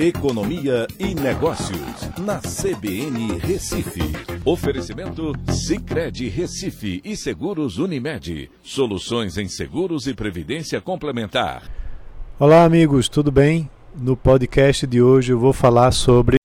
Economia e Negócios, na CBN Recife. Oferecimento Cicred Recife e Seguros Unimed. Soluções em seguros e previdência complementar. Olá, amigos, tudo bem? No podcast de hoje eu vou falar sobre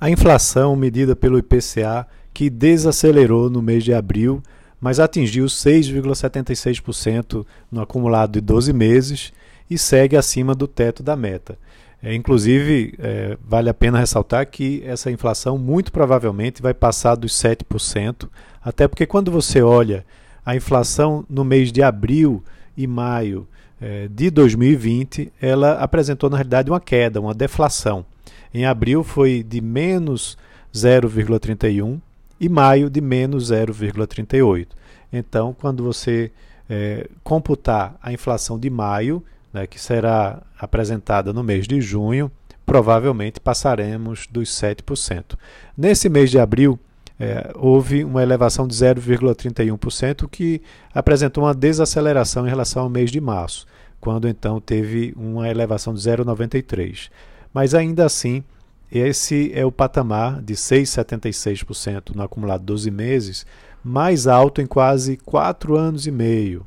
a inflação medida pelo IPCA que desacelerou no mês de abril, mas atingiu 6,76% no acumulado de 12 meses e segue acima do teto da meta. É, inclusive, é, vale a pena ressaltar que essa inflação muito provavelmente vai passar dos 7%, até porque quando você olha a inflação no mês de abril e maio é, de 2020, ela apresentou na realidade uma queda, uma deflação. Em abril foi de menos 0,31 e maio de menos 0,38. Então, quando você é, computar a inflação de maio, né, que será apresentada no mês de junho, provavelmente passaremos dos 7%. Nesse mês de abril, é, houve uma elevação de 0,31%, que apresentou uma desaceleração em relação ao mês de março, quando então teve uma elevação de 0,93%. Mas ainda assim, esse é o patamar de 6,76% no acumulado 12 meses, mais alto em quase 4 anos e meio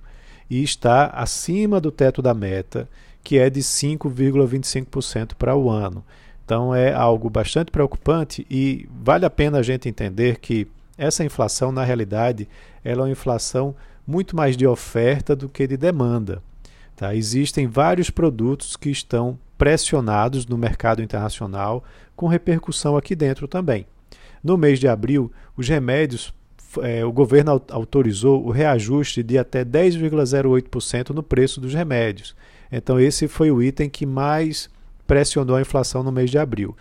e está acima do teto da meta, que é de 5,25% para o ano. Então é algo bastante preocupante e vale a pena a gente entender que essa inflação, na realidade, ela é uma inflação muito mais de oferta do que de demanda. Tá? Existem vários produtos que estão pressionados no mercado internacional, com repercussão aqui dentro também. No mês de abril, os remédios é, o governo autorizou o reajuste de até 10,08% no preço dos remédios. Então, esse foi o item que mais pressionou a inflação no mês de abril.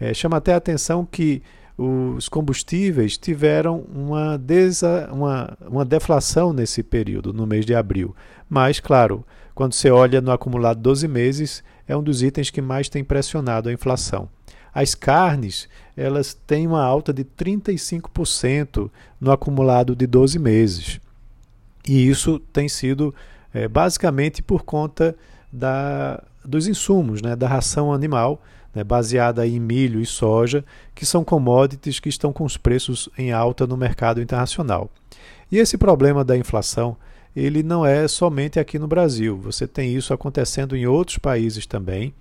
É, chama até a atenção que os combustíveis tiveram uma, desa, uma, uma deflação nesse período, no mês de abril. Mas, claro, quando você olha no acumulado 12 meses, é um dos itens que mais tem pressionado a inflação. As carnes, elas têm uma alta de 35% no acumulado de 12 meses. E isso tem sido é, basicamente por conta da, dos insumos, né, da ração animal, né, baseada em milho e soja, que são commodities que estão com os preços em alta no mercado internacional. E esse problema da inflação, ele não é somente aqui no Brasil. Você tem isso acontecendo em outros países também.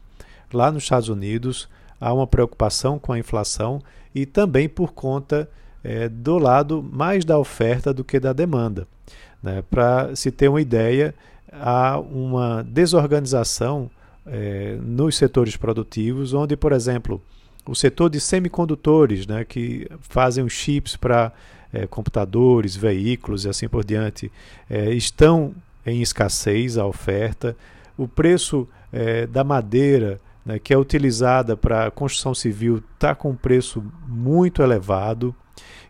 Lá nos Estados Unidos, há uma preocupação com a inflação e também por conta é, do lado mais da oferta do que da demanda. Né? Para se ter uma ideia, há uma desorganização é, nos setores produtivos, onde, por exemplo, o setor de semicondutores, né, que fazem os chips para é, computadores, veículos e assim por diante, estão em escassez a oferta. O preço da madeira né, que é utilizada para construção civil está com um preço muito elevado.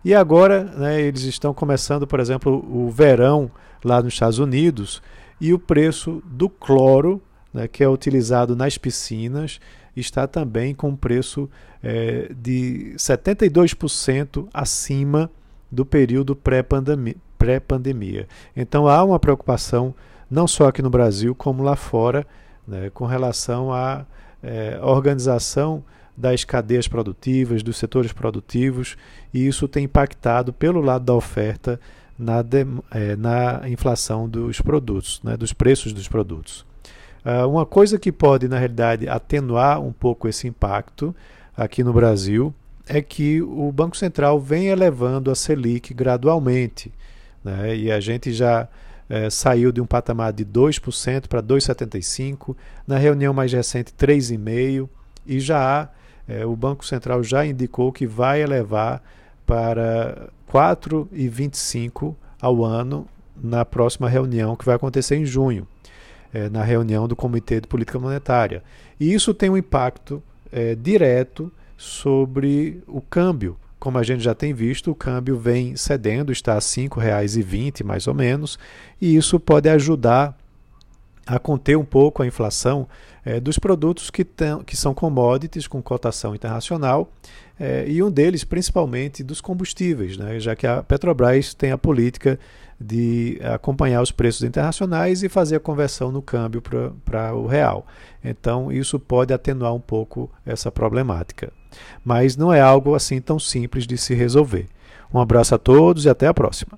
E agora né, eles estão começando, por exemplo, o verão lá nos Estados Unidos e o preço do cloro, né, que é utilizado nas piscinas, está também com um preço é, de 72% acima do período pré-pandemia. Pré então há uma preocupação, não só aqui no Brasil, como lá fora, né, com relação a é, organização das cadeias produtivas, dos setores produtivos, e isso tem impactado pelo lado da oferta na, de, é, na inflação dos produtos, né, dos preços dos produtos. Uh, uma coisa que pode, na realidade, atenuar um pouco esse impacto aqui no Brasil é que o Banco Central vem elevando a Selic gradualmente. Né, e a gente já é, saiu de um patamar de 2% para 2,75%, na reunião mais recente 3,5%, e já é, o Banco Central já indicou que vai elevar para 4,25% ao ano na próxima reunião que vai acontecer em junho, é, na reunião do Comitê de Política Monetária. E isso tem um impacto direto sobre o câmbio, como a gente já tem visto, o câmbio vem cedendo, está a R$ 5,20 mais ou menos, e isso pode ajudar a conter um pouco a inflação é, dos produtos que, que são commodities com cotação internacional é, e um deles principalmente dos combustíveis, né, já que a Petrobras tem a política de acompanhar os preços internacionais e fazer a conversão no câmbio para o real. Então, isso pode atenuar um pouco essa problemática. Mas não é algo assim tão simples de se resolver. Um abraço a todos e até a próxima.